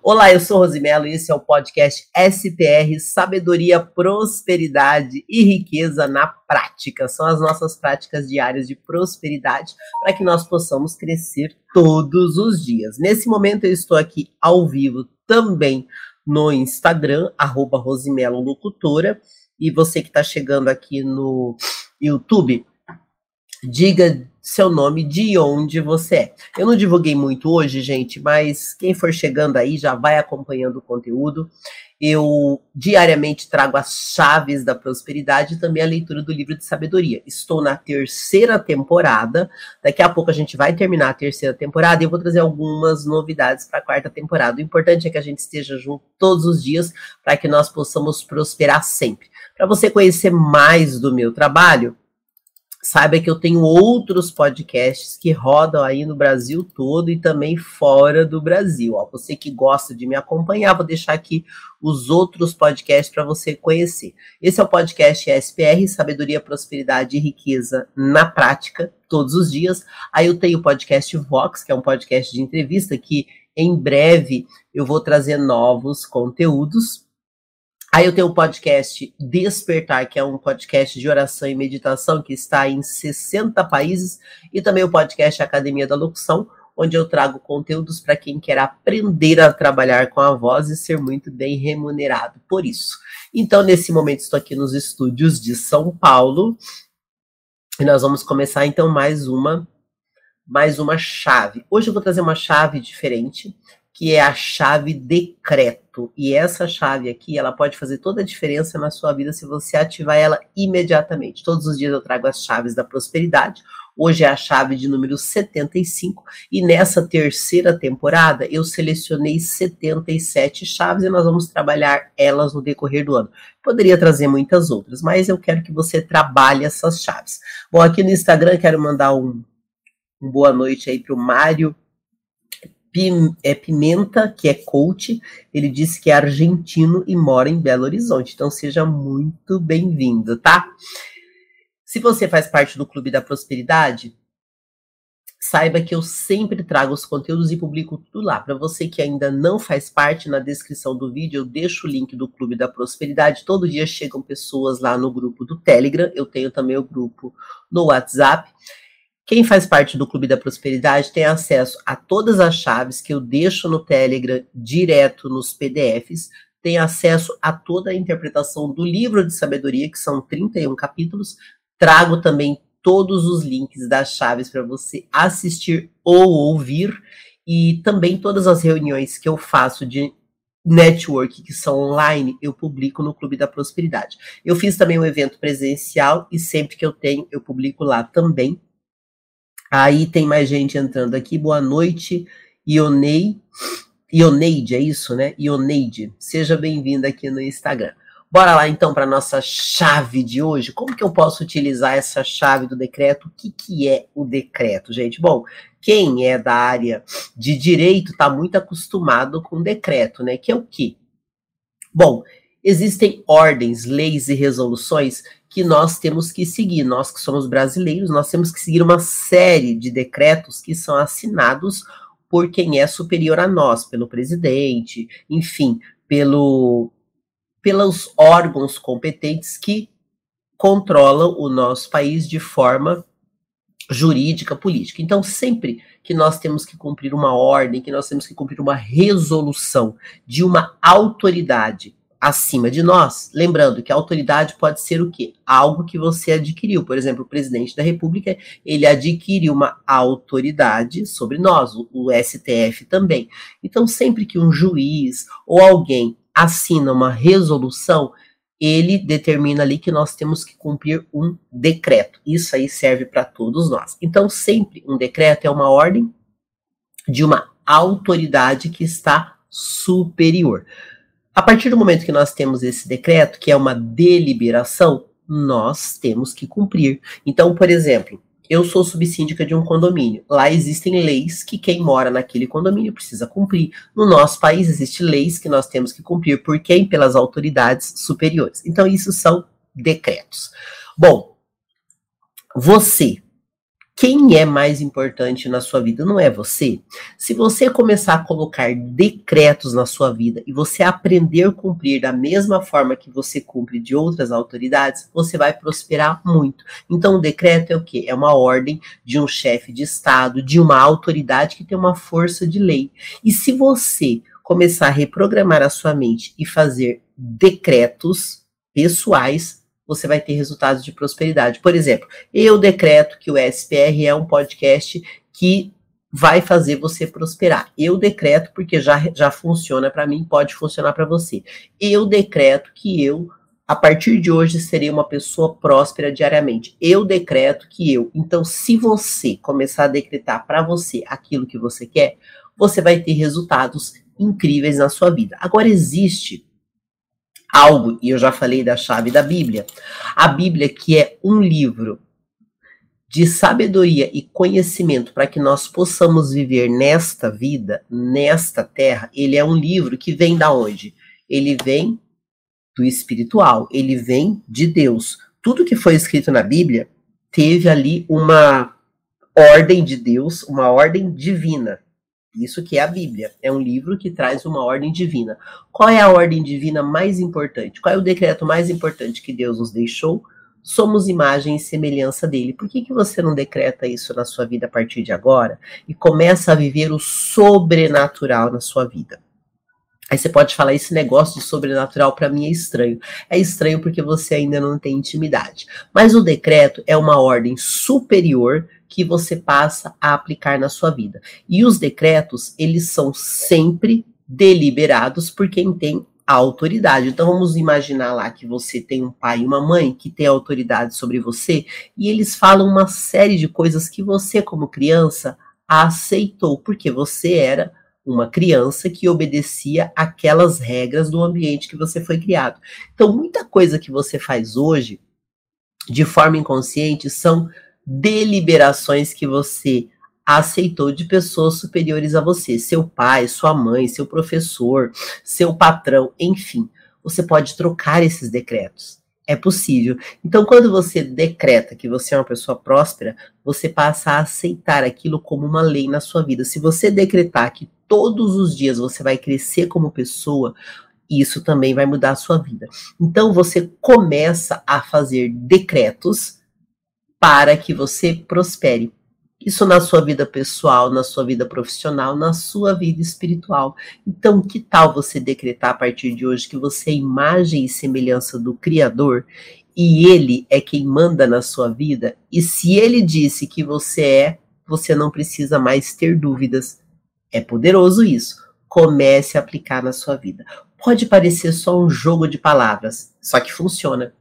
Olá, eu sou Rosimelo e esse é o podcast SPR Sabedoria, Prosperidade e Riqueza na Prática. São as nossas práticas diárias de prosperidade para que nós possamos crescer todos os dias. Nesse momento eu estou aqui ao vivo também no Instagram, arroba Rosimelo Locutora. E você que está chegando aqui no YouTube, diga seu nome, de onde você é. Eu não divulguei muito hoje, gente, mas quem for chegando aí já vai acompanhando o conteúdo. Eu diariamente trago as chaves da prosperidade e também a leitura do livro de sabedoria. Estou na terceira temporada. Daqui a pouco a gente vai terminar a terceira temporada e eu vou trazer algumas novidades para a quarta temporada. O importante é que a gente esteja junto todos os dias para que nós possamos prosperar sempre. Para você conhecer mais do meu trabalho, saiba que eu tenho outros podcasts que rodam aí no Brasil todo e também fora do Brasil. Ó, você que gosta de me acompanhar, vou deixar aqui os outros podcasts para você conhecer. Esse é o podcast SPR, Sabedoria, Prosperidade e Riqueza na Prática, todos os dias. Aí eu tenho o podcast Vox, que é um podcast de entrevista que em breve eu vou trazer novos conteúdos Aí eu tenho o podcast Despertar, que é um podcast de oração e meditação que está em 60 países, e também o podcast Academia da Locução, onde eu trago conteúdos para quem quer aprender a trabalhar com a voz e ser muito bem remunerado por isso. Então, nesse momento, estou aqui nos estúdios de São Paulo e nós vamos começar então mais uma mais uma chave. Hoje eu vou trazer uma chave diferente que é a chave decreto. E essa chave aqui, ela pode fazer toda a diferença na sua vida se você ativar ela imediatamente. Todos os dias eu trago as chaves da prosperidade. Hoje é a chave de número 75 e nessa terceira temporada eu selecionei 77 chaves e nós vamos trabalhar elas no decorrer do ano. Poderia trazer muitas outras, mas eu quero que você trabalhe essas chaves. Bom, aqui no Instagram quero mandar um, um boa noite aí para o Mário é Pimenta, que é coach, ele disse que é argentino e mora em Belo Horizonte. Então seja muito bem-vindo, tá? Se você faz parte do Clube da Prosperidade, saiba que eu sempre trago os conteúdos e publico tudo lá. Para você que ainda não faz parte, na descrição do vídeo eu deixo o link do Clube da Prosperidade. Todo dia chegam pessoas lá no grupo do Telegram. Eu tenho também o grupo no WhatsApp. Quem faz parte do Clube da Prosperidade tem acesso a todas as chaves que eu deixo no Telegram direto nos PDFs, tem acesso a toda a interpretação do livro de sabedoria, que são 31 capítulos. Trago também todos os links das chaves para você assistir ou ouvir e também todas as reuniões que eu faço de network que são online, eu publico no Clube da Prosperidade. Eu fiz também um evento presencial e sempre que eu tenho, eu publico lá também. Aí tem mais gente entrando aqui. Boa noite, Ionei. Ioneide, é isso, né? Ioneide. Seja bem-vinda aqui no Instagram. Bora lá então para nossa chave de hoje. Como que eu posso utilizar essa chave do decreto? O que, que é o decreto, gente? Bom, quem é da área de direito está muito acostumado com decreto, né? Que é o quê? Bom, existem ordens, leis e resoluções que nós temos que seguir. Nós que somos brasileiros, nós temos que seguir uma série de decretos que são assinados por quem é superior a nós, pelo presidente, enfim, pelo, pelos órgãos competentes que controlam o nosso país de forma jurídica, política. Então, sempre que nós temos que cumprir uma ordem, que nós temos que cumprir uma resolução de uma autoridade acima de nós. Lembrando que a autoridade pode ser o quê? Algo que você adquiriu. Por exemplo, o presidente da República, ele adquire uma autoridade sobre nós, o, o STF também. Então, sempre que um juiz ou alguém assina uma resolução, ele determina ali que nós temos que cumprir um decreto. Isso aí serve para todos nós. Então, sempre um decreto é uma ordem de uma autoridade que está superior. A partir do momento que nós temos esse decreto, que é uma deliberação, nós temos que cumprir. Então, por exemplo, eu sou subsíndica de um condomínio. Lá existem leis que quem mora naquele condomínio precisa cumprir. No nosso país existem leis que nós temos que cumprir por quem? Pelas autoridades superiores. Então, isso são decretos. Bom, você quem é mais importante na sua vida não é você. Se você começar a colocar decretos na sua vida e você aprender a cumprir da mesma forma que você cumpre de outras autoridades, você vai prosperar muito. Então, o decreto é o quê? É uma ordem de um chefe de Estado, de uma autoridade que tem uma força de lei. E se você começar a reprogramar a sua mente e fazer decretos pessoais, você vai ter resultados de prosperidade. Por exemplo, eu decreto que o SPR é um podcast que vai fazer você prosperar. Eu decreto porque já, já funciona para mim, pode funcionar para você. Eu decreto que eu a partir de hoje serei uma pessoa próspera diariamente. Eu decreto que eu. Então, se você começar a decretar para você aquilo que você quer, você vai ter resultados incríveis na sua vida. Agora existe algo, e eu já falei da chave da Bíblia. A Bíblia, que é um livro de sabedoria e conhecimento para que nós possamos viver nesta vida, nesta terra, ele é um livro que vem da onde? Ele vem do espiritual, ele vem de Deus. Tudo que foi escrito na Bíblia teve ali uma ordem de Deus, uma ordem divina. Isso que é a Bíblia. É um livro que traz uma ordem divina. Qual é a ordem divina mais importante? Qual é o decreto mais importante que Deus nos deixou? Somos imagem e semelhança dele. Por que, que você não decreta isso na sua vida a partir de agora e começa a viver o sobrenatural na sua vida? Aí você pode falar, esse negócio de sobrenatural para mim é estranho. É estranho porque você ainda não tem intimidade. Mas o decreto é uma ordem superior que você passa a aplicar na sua vida. E os decretos, eles são sempre deliberados por quem tem a autoridade. Então vamos imaginar lá que você tem um pai e uma mãe que tem autoridade sobre você e eles falam uma série de coisas que você como criança aceitou porque você era uma criança que obedecia aquelas regras do ambiente que você foi criado. Então, muita coisa que você faz hoje, de forma inconsciente, são deliberações que você aceitou de pessoas superiores a você, seu pai, sua mãe, seu professor, seu patrão, enfim. Você pode trocar esses decretos. É possível. Então, quando você decreta que você é uma pessoa próspera, você passa a aceitar aquilo como uma lei na sua vida. Se você decretar que todos os dias você vai crescer como pessoa, isso também vai mudar a sua vida. Então, você começa a fazer decretos para que você prospere. Isso na sua vida pessoal, na sua vida profissional, na sua vida espiritual. Então, que tal você decretar a partir de hoje que você é imagem e semelhança do Criador e ele é quem manda na sua vida? E se ele disse que você é, você não precisa mais ter dúvidas. É poderoso isso. Comece a aplicar na sua vida. Pode parecer só um jogo de palavras, só que funciona.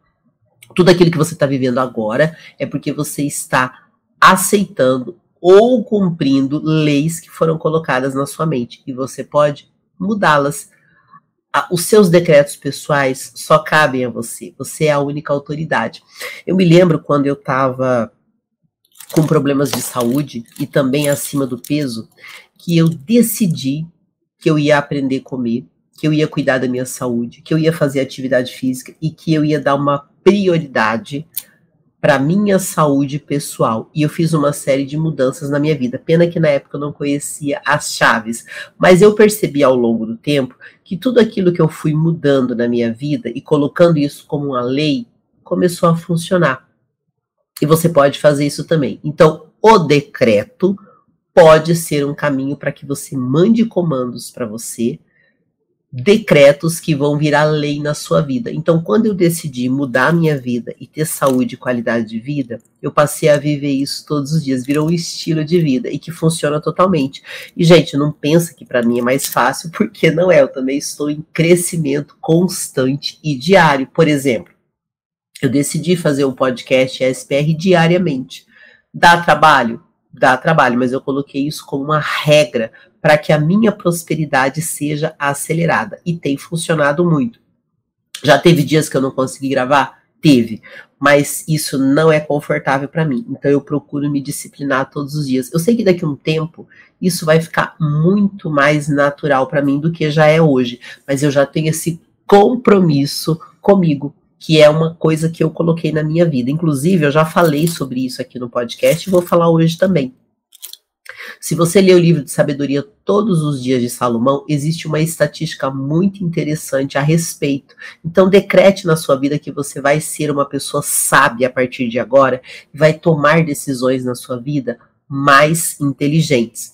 Tudo aquilo que você está vivendo agora é porque você está aceitando ou cumprindo leis que foram colocadas na sua mente e você pode mudá-las. Os seus decretos pessoais só cabem a você. Você é a única autoridade. Eu me lembro quando eu estava com problemas de saúde e também acima do peso, que eu decidi que eu ia aprender a comer, que eu ia cuidar da minha saúde, que eu ia fazer atividade física e que eu ia dar uma prioridade para minha saúde pessoal. E eu fiz uma série de mudanças na minha vida. Pena que na época eu não conhecia as chaves, mas eu percebi ao longo do tempo que tudo aquilo que eu fui mudando na minha vida e colocando isso como uma lei começou a funcionar. E você pode fazer isso também. Então, o decreto pode ser um caminho para que você mande comandos para você decretos que vão virar lei na sua vida. Então, quando eu decidi mudar a minha vida e ter saúde e qualidade de vida, eu passei a viver isso todos os dias, virou um estilo de vida e que funciona totalmente. E gente, não pensa que para mim é mais fácil, porque não é. Eu também estou em crescimento constante e diário. Por exemplo, eu decidi fazer um podcast SPR diariamente. Dá trabalho? Dá trabalho, mas eu coloquei isso como uma regra para que a minha prosperidade seja acelerada. E tem funcionado muito. Já teve dias que eu não consegui gravar? Teve. Mas isso não é confortável para mim. Então eu procuro me disciplinar todos os dias. Eu sei que daqui a um tempo isso vai ficar muito mais natural para mim do que já é hoje. Mas eu já tenho esse compromisso comigo. Que é uma coisa que eu coloquei na minha vida. Inclusive, eu já falei sobre isso aqui no podcast e vou falar hoje também. Se você ler o livro de sabedoria todos os dias de Salomão, existe uma estatística muito interessante a respeito. Então, decrete na sua vida que você vai ser uma pessoa sábia a partir de agora e vai tomar decisões na sua vida mais inteligentes.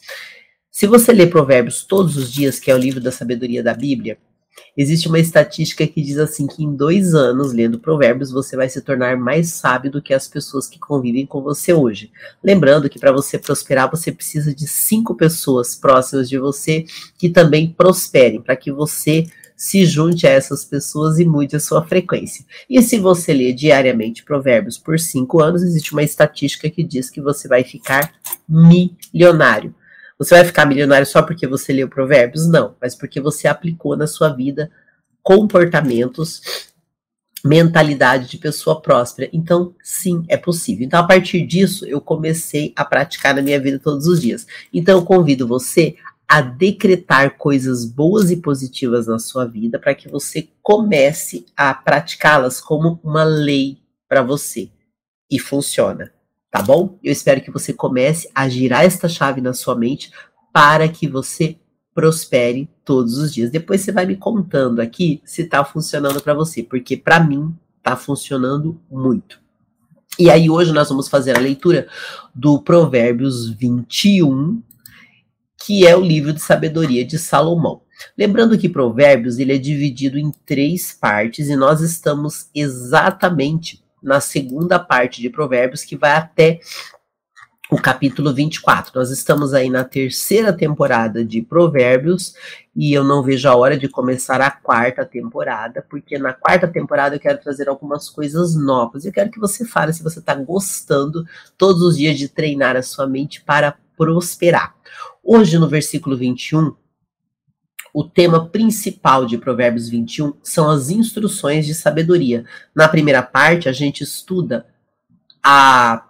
Se você ler Provérbios todos os dias, que é o livro da sabedoria da Bíblia, Existe uma estatística que diz assim que em dois anos, lendo provérbios, você vai se tornar mais sábio do que as pessoas que convivem com você hoje. Lembrando que para você prosperar, você precisa de cinco pessoas próximas de você que também prosperem, para que você se junte a essas pessoas e mude a sua frequência. E se você ler diariamente provérbios por cinco anos, existe uma estatística que diz que você vai ficar milionário. Você vai ficar milionário só porque você leu provérbios? Não, mas porque você aplicou na sua vida comportamentos, mentalidade de pessoa próspera. Então, sim, é possível. Então, a partir disso, eu comecei a praticar na minha vida todos os dias. Então, eu convido você a decretar coisas boas e positivas na sua vida para que você comece a praticá-las como uma lei para você. E funciona tá bom? Eu espero que você comece a girar esta chave na sua mente para que você prospere todos os dias. Depois você vai me contando aqui se tá funcionando para você, porque para mim tá funcionando muito. E aí hoje nós vamos fazer a leitura do Provérbios 21, que é o livro de sabedoria de Salomão. Lembrando que Provérbios ele é dividido em três partes e nós estamos exatamente na segunda parte de Provérbios, que vai até o capítulo 24. Nós estamos aí na terceira temporada de Provérbios e eu não vejo a hora de começar a quarta temporada, porque na quarta temporada eu quero trazer algumas coisas novas. Eu quero que você fale se você está gostando todos os dias de treinar a sua mente para prosperar. Hoje, no versículo 21, o tema principal de Provérbios 21 são as instruções de sabedoria. Na primeira parte, a gente estuda a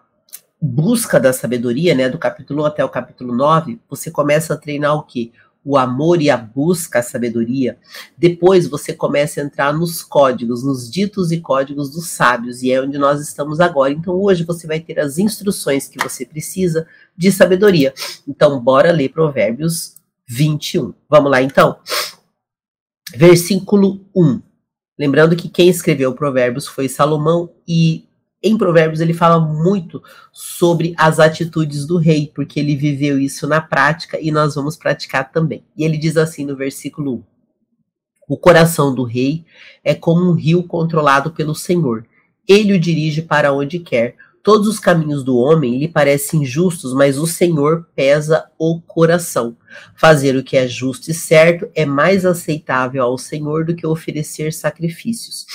busca da sabedoria, né, do capítulo 1 até o capítulo 9, você começa a treinar o quê? O amor e a busca à sabedoria. Depois você começa a entrar nos códigos, nos ditos e códigos dos sábios, e é onde nós estamos agora. Então hoje você vai ter as instruções que você precisa de sabedoria. Então bora ler Provérbios 21. Vamos lá então? Versículo 1. Lembrando que quem escreveu Provérbios foi Salomão e em Provérbios ele fala muito sobre as atitudes do rei, porque ele viveu isso na prática e nós vamos praticar também. E ele diz assim no versículo 1: O coração do rei é como um rio controlado pelo Senhor. Ele o dirige para onde quer. Todos os caminhos do homem lhe parecem justos, mas o Senhor pesa o coração. Fazer o que é justo e certo é mais aceitável ao Senhor do que oferecer sacrifícios.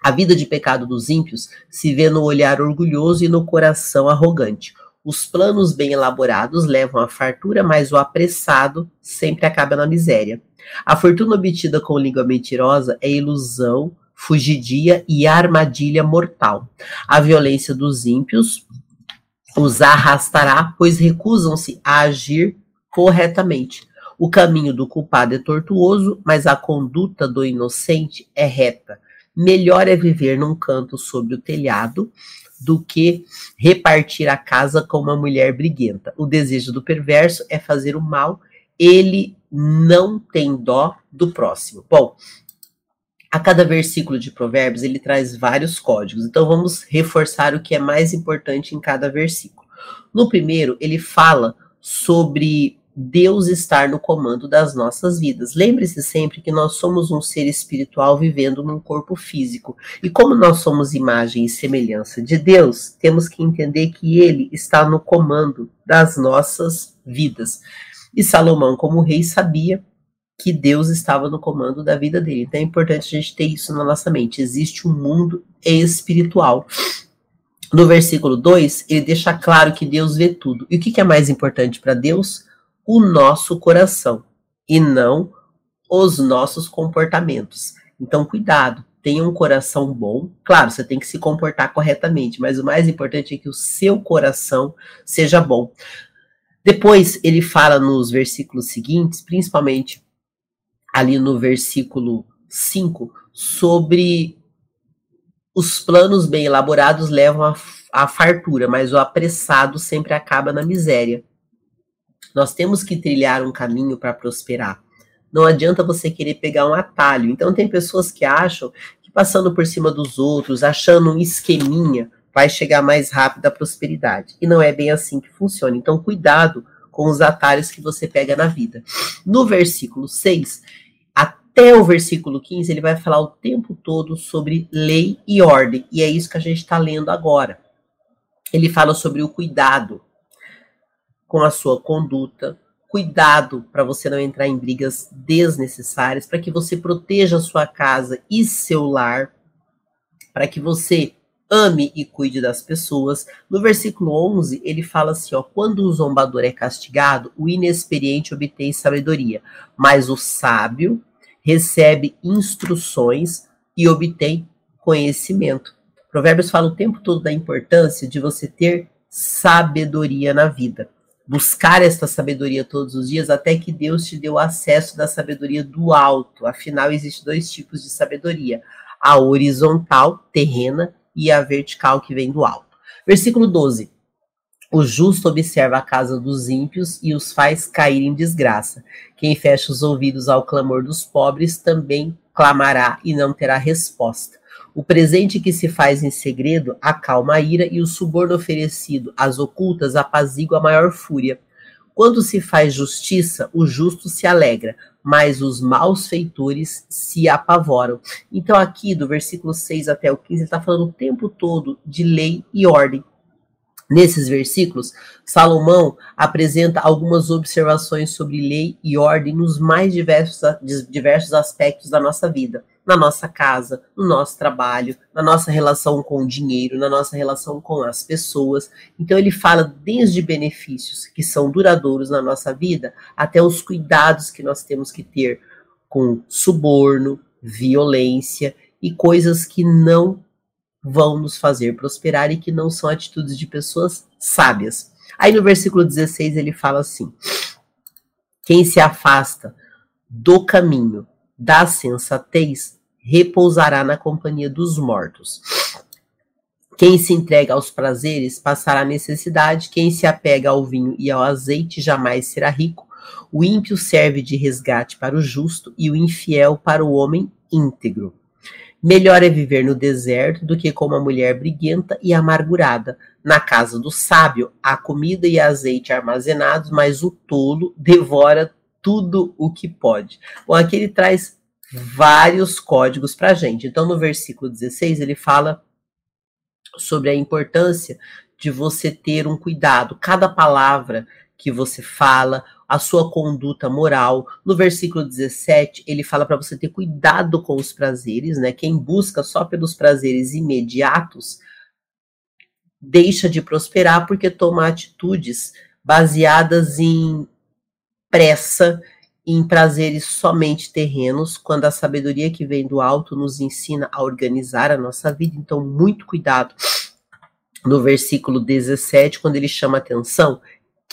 A vida de pecado dos ímpios se vê no olhar orgulhoso e no coração arrogante. Os planos bem elaborados levam à fartura, mas o apressado sempre acaba na miséria. A fortuna obtida com língua mentirosa é ilusão fugidia e armadilha mortal. A violência dos ímpios os arrastará, pois recusam-se a agir corretamente. O caminho do culpado é tortuoso, mas a conduta do inocente é reta. Melhor é viver num canto sobre o telhado do que repartir a casa com uma mulher briguenta. O desejo do perverso é fazer o mal, ele não tem dó do próximo. Bom, a cada versículo de Provérbios ele traz vários códigos. Então vamos reforçar o que é mais importante em cada versículo. No primeiro, ele fala sobre Deus estar no comando das nossas vidas. Lembre-se sempre que nós somos um ser espiritual vivendo num corpo físico. E como nós somos imagem e semelhança de Deus, temos que entender que ele está no comando das nossas vidas. E Salomão, como rei, sabia que Deus estava no comando da vida dele. Então é importante a gente ter isso na nossa mente. Existe um mundo espiritual. No versículo 2, ele deixa claro que Deus vê tudo. E o que é mais importante para Deus? O nosso coração e não os nossos comportamentos. Então, cuidado, tenha um coração bom. Claro, você tem que se comportar corretamente, mas o mais importante é que o seu coração seja bom. Depois, ele fala nos versículos seguintes, principalmente ali no versículo 5, sobre Os planos bem elaborados levam à fartura, mas o apressado sempre acaba na miséria. Nós temos que trilhar um caminho para prosperar. Não adianta você querer pegar um atalho. Então, tem pessoas que acham que passando por cima dos outros, achando um esqueminha, vai chegar mais rápido à prosperidade. E não é bem assim que funciona. Então, cuidado com os atalhos que você pega na vida. No versículo 6, até o versículo 15, ele vai falar o tempo todo sobre lei e ordem. E é isso que a gente está lendo agora. Ele fala sobre o cuidado com a sua conduta, cuidado para você não entrar em brigas desnecessárias, para que você proteja a sua casa e seu lar, para que você ame e cuide das pessoas. No versículo 11, ele fala assim, ó, quando o zombador é castigado, o inexperiente obtém sabedoria, mas o sábio recebe instruções e obtém conhecimento. Provérbios fala o tempo todo da importância de você ter sabedoria na vida. Buscar esta sabedoria todos os dias até que Deus te deu acesso da sabedoria do alto. Afinal, existem dois tipos de sabedoria: a horizontal, terrena, e a vertical que vem do alto. Versículo 12. O justo observa a casa dos ímpios e os faz cair em desgraça. Quem fecha os ouvidos ao clamor dos pobres também clamará e não terá resposta. O presente que se faz em segredo acalma a ira e o suborno oferecido às ocultas apazigua a maior fúria. Quando se faz justiça, o justo se alegra, mas os maus feitores se apavoram. Então, aqui do versículo 6 até o 15, ele está falando o tempo todo de lei e ordem. Nesses versículos, Salomão apresenta algumas observações sobre lei e ordem nos mais diversos, diversos aspectos da nossa vida na nossa casa, no nosso trabalho, na nossa relação com o dinheiro, na nossa relação com as pessoas. Então ele fala desde benefícios que são duradouros na nossa vida até os cuidados que nós temos que ter com suborno, violência e coisas que não vão nos fazer prosperar e que não são atitudes de pessoas sábias. Aí no versículo 16 ele fala assim: Quem se afasta do caminho da sensatez repousará na companhia dos mortos. Quem se entrega aos prazeres passará necessidade, quem se apega ao vinho e ao azeite jamais será rico. O ímpio serve de resgate para o justo e o infiel para o homem íntegro. Melhor é viver no deserto do que com uma mulher briguenta e amargurada. Na casa do sábio há comida e azeite armazenados, mas o tolo devora tudo o que pode. Bom, aqui ele traz vários códigos para a gente. Então, no versículo 16, ele fala sobre a importância de você ter um cuidado. Cada palavra que você fala, a sua conduta moral. No versículo 17, ele fala para você ter cuidado com os prazeres, né? Quem busca só pelos prazeres imediatos deixa de prosperar porque toma atitudes baseadas em pressa em prazeres somente terrenos, quando a sabedoria que vem do alto nos ensina a organizar a nossa vida. Então, muito cuidado. No versículo 17, quando ele chama atenção,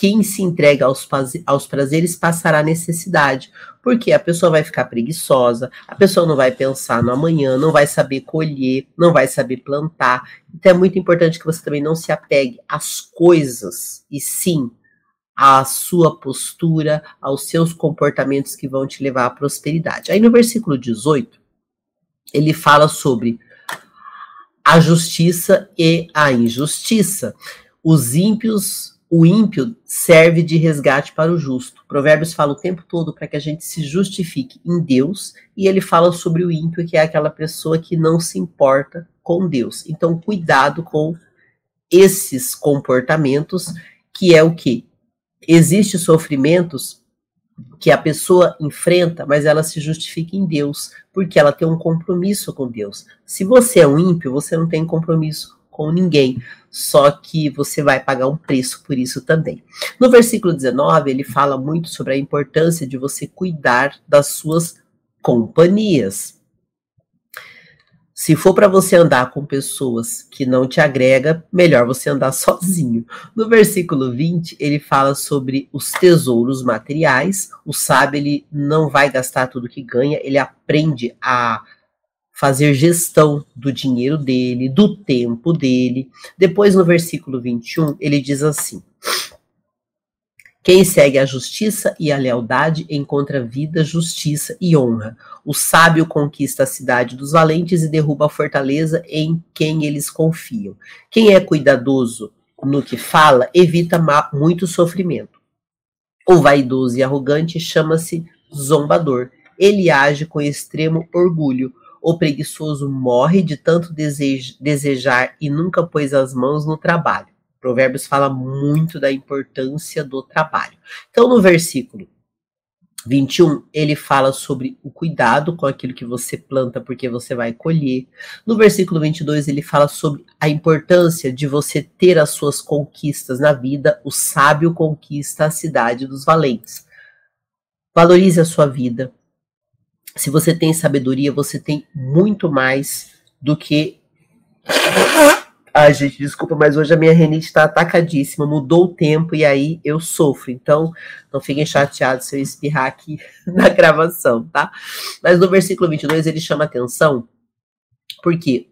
quem se entrega aos, aos prazeres passará necessidade, porque a pessoa vai ficar preguiçosa, a pessoa não vai pensar no amanhã, não vai saber colher, não vai saber plantar. Então é muito importante que você também não se apegue às coisas, e sim à sua postura, aos seus comportamentos que vão te levar à prosperidade. Aí no versículo 18, ele fala sobre a justiça e a injustiça. Os ímpios, o ímpio serve de resgate para o justo. Provérbios fala o tempo todo para que a gente se justifique em Deus, e ele fala sobre o ímpio, que é aquela pessoa que não se importa com Deus. Então, cuidado com esses comportamentos, que é o que? Existem sofrimentos que a pessoa enfrenta, mas ela se justifica em Deus, porque ela tem um compromisso com Deus. Se você é um ímpio, você não tem compromisso com ninguém, só que você vai pagar um preço por isso também. No versículo 19, ele fala muito sobre a importância de você cuidar das suas companhias. Se for para você andar com pessoas que não te agrega, melhor você andar sozinho. No versículo 20, ele fala sobre os tesouros materiais. O sábio ele não vai gastar tudo que ganha, ele aprende a fazer gestão do dinheiro dele, do tempo dele. Depois, no versículo 21, ele diz assim: Quem segue a justiça e a lealdade encontra vida, justiça e honra. O sábio conquista a cidade dos valentes e derruba a fortaleza em quem eles confiam. Quem é cuidadoso no que fala evita muito sofrimento. O vaidoso e arrogante chama-se zombador. Ele age com extremo orgulho. O preguiçoso morre de tanto desejar e nunca pôs as mãos no trabalho. Provérbios fala muito da importância do trabalho. Então, no versículo 21, ele fala sobre o cuidado com aquilo que você planta, porque você vai colher. No versículo 22, ele fala sobre a importância de você ter as suas conquistas na vida. O sábio conquista a cidade dos valentes. Valorize a sua vida. Se você tem sabedoria, você tem muito mais do que Ai, gente, desculpa, mas hoje a minha renite está atacadíssima, mudou o tempo e aí eu sofro. Então, não fiquem chateados se eu espirrar aqui na gravação, tá? Mas no versículo 22 ele chama atenção porque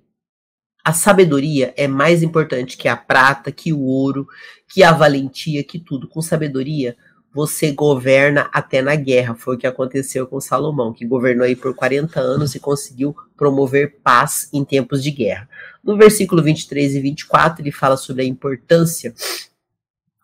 a sabedoria é mais importante que a prata, que o ouro, que a valentia, que tudo. Com sabedoria, você governa até na guerra. Foi o que aconteceu com Salomão, que governou aí por 40 anos e conseguiu promover paz em tempos de guerra. No versículo 23 e 24, ele fala sobre a importância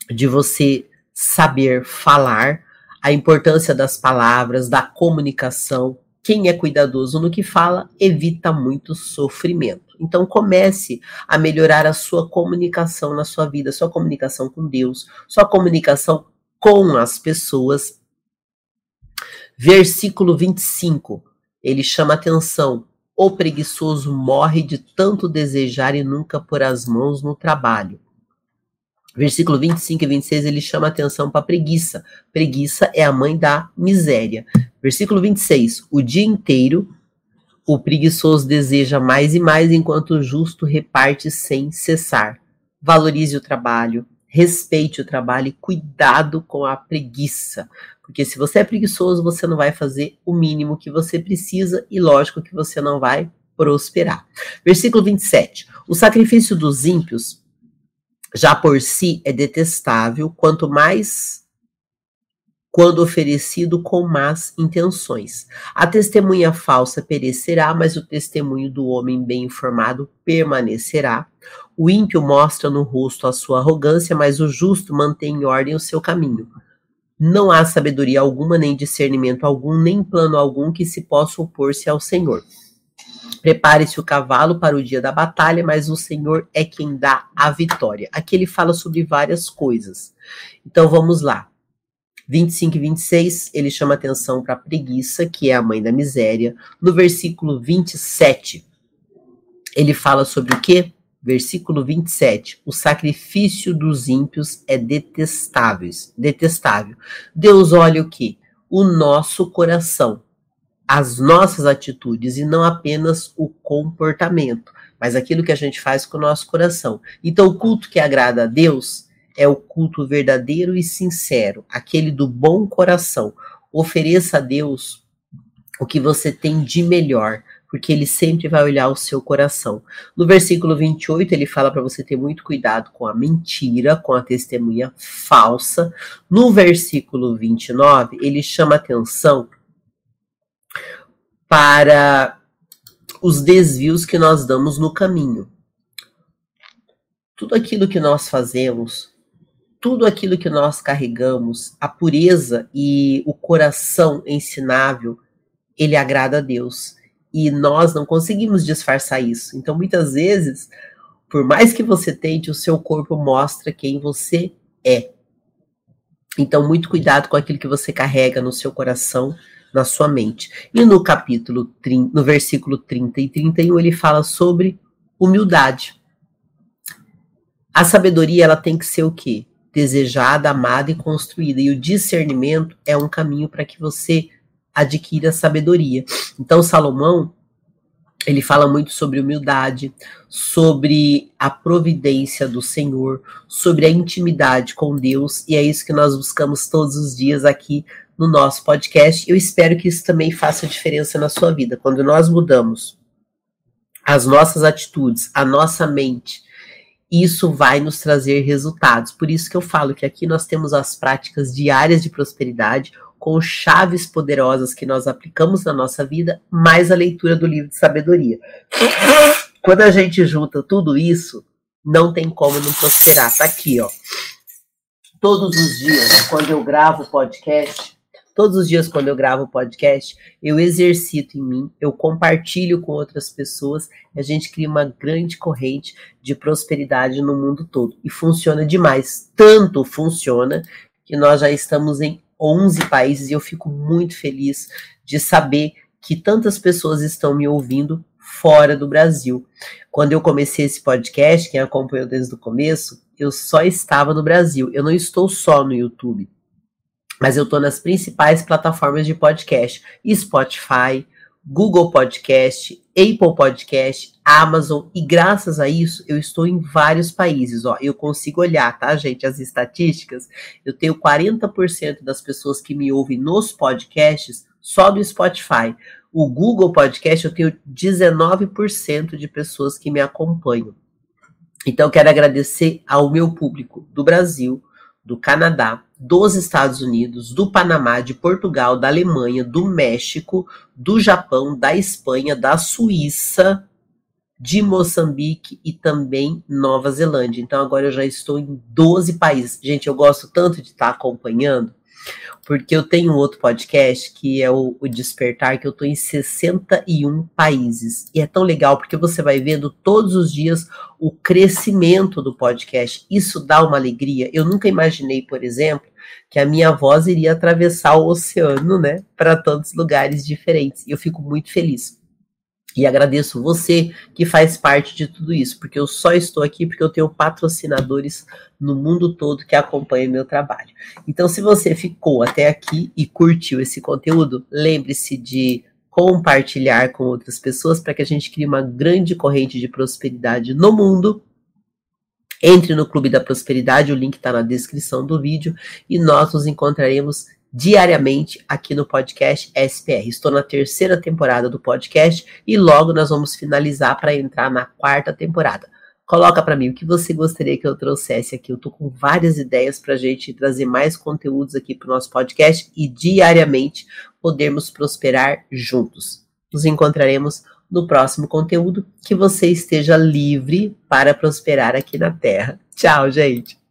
de você saber falar, a importância das palavras, da comunicação. Quem é cuidadoso no que fala evita muito sofrimento. Então comece a melhorar a sua comunicação na sua vida, sua comunicação com Deus, sua comunicação com as pessoas. Versículo 25, ele chama atenção. O preguiçoso morre de tanto desejar e nunca pôr as mãos no trabalho. Versículo 25 e 26, ele chama atenção para preguiça. Preguiça é a mãe da miséria. Versículo 26, o dia inteiro o preguiçoso deseja mais e mais, enquanto o justo reparte sem cessar. Valorize o trabalho, respeite o trabalho e cuidado com a preguiça. Porque se você é preguiçoso, você não vai fazer o mínimo que você precisa e lógico que você não vai prosperar. Versículo 27. O sacrifício dos ímpios já por si é detestável, quanto mais quando oferecido com más intenções. A testemunha falsa perecerá, mas o testemunho do homem bem informado permanecerá. O ímpio mostra no rosto a sua arrogância, mas o justo mantém em ordem o seu caminho. Não há sabedoria alguma, nem discernimento algum, nem plano algum que se possa opor-se ao Senhor. Prepare-se o cavalo para o dia da batalha, mas o Senhor é quem dá a vitória. Aqui ele fala sobre várias coisas. Então vamos lá. 25 e 26, ele chama atenção para a preguiça, que é a mãe da miséria. No versículo 27, ele fala sobre o quê? Versículo 27. O sacrifício dos ímpios é detestável. detestável. Deus olha o que? O nosso coração, as nossas atitudes e não apenas o comportamento, mas aquilo que a gente faz com o nosso coração. Então, o culto que agrada a Deus é o culto verdadeiro e sincero, aquele do bom coração. Ofereça a Deus o que você tem de melhor, porque ele sempre vai olhar o seu coração. No versículo 28, ele fala para você ter muito cuidado com a mentira, com a testemunha falsa. No versículo 29, ele chama atenção para os desvios que nós damos no caminho. Tudo aquilo que nós fazemos, tudo aquilo que nós carregamos, a pureza e o coração ensinável, ele agrada a Deus. E nós não conseguimos disfarçar isso. Então, muitas vezes, por mais que você tente, o seu corpo mostra quem você é. Então, muito cuidado com aquilo que você carrega no seu coração, na sua mente. E no capítulo 30, no versículo 30 e 31, ele fala sobre humildade. A sabedoria, ela tem que ser o quê? desejada, amada e construída. E o discernimento é um caminho para que você adquira sabedoria. Então, Salomão, ele fala muito sobre humildade, sobre a providência do Senhor, sobre a intimidade com Deus, e é isso que nós buscamos todos os dias aqui no nosso podcast. Eu espero que isso também faça diferença na sua vida. Quando nós mudamos as nossas atitudes, a nossa mente, isso vai nos trazer resultados. Por isso que eu falo que aqui nós temos as práticas diárias de prosperidade com chaves poderosas que nós aplicamos na nossa vida, mais a leitura do livro de sabedoria. Quando a gente junta tudo isso, não tem como não prosperar. Tá aqui, ó. Todos os dias, quando eu gravo podcast, Todos os dias, quando eu gravo podcast, eu exercito em mim, eu compartilho com outras pessoas, a gente cria uma grande corrente de prosperidade no mundo todo. E funciona demais. Tanto funciona que nós já estamos em 11 países e eu fico muito feliz de saber que tantas pessoas estão me ouvindo fora do Brasil. Quando eu comecei esse podcast, quem acompanhou desde o começo, eu só estava no Brasil. Eu não estou só no YouTube mas eu estou nas principais plataformas de podcast: Spotify, Google Podcast, Apple Podcast, Amazon, e graças a isso eu estou em vários países. Ó, eu consigo olhar, tá, gente, as estatísticas. Eu tenho 40% das pessoas que me ouvem nos podcasts só do Spotify. O Google Podcast eu tenho 19% de pessoas que me acompanham. Então, quero agradecer ao meu público do Brasil, do Canadá, dos Estados Unidos, do Panamá, de Portugal, da Alemanha, do México, do Japão, da Espanha, da Suíça, de Moçambique e também Nova Zelândia. Então agora eu já estou em 12 países. Gente, eu gosto tanto de estar acompanhando porque eu tenho outro podcast que é o, o, Despertar, que eu tô em 61 países. E é tão legal porque você vai vendo todos os dias o crescimento do podcast. Isso dá uma alegria. Eu nunca imaginei, por exemplo, que a minha voz iria atravessar o oceano, né, para tantos lugares diferentes. E eu fico muito feliz. E agradeço você que faz parte de tudo isso, porque eu só estou aqui porque eu tenho patrocinadores no mundo todo que acompanham meu trabalho. Então, se você ficou até aqui e curtiu esse conteúdo, lembre-se de compartilhar com outras pessoas para que a gente crie uma grande corrente de prosperidade no mundo. Entre no Clube da Prosperidade, o link está na descrição do vídeo e nós nos encontraremos diariamente aqui no podcast SPR. Estou na terceira temporada do podcast e logo nós vamos finalizar para entrar na quarta temporada. Coloca para mim o que você gostaria que eu trouxesse aqui. Eu tô com várias ideias para a gente trazer mais conteúdos aqui para o nosso podcast e diariamente podermos prosperar juntos. Nos encontraremos no próximo conteúdo. Que você esteja livre para prosperar aqui na Terra. Tchau, gente!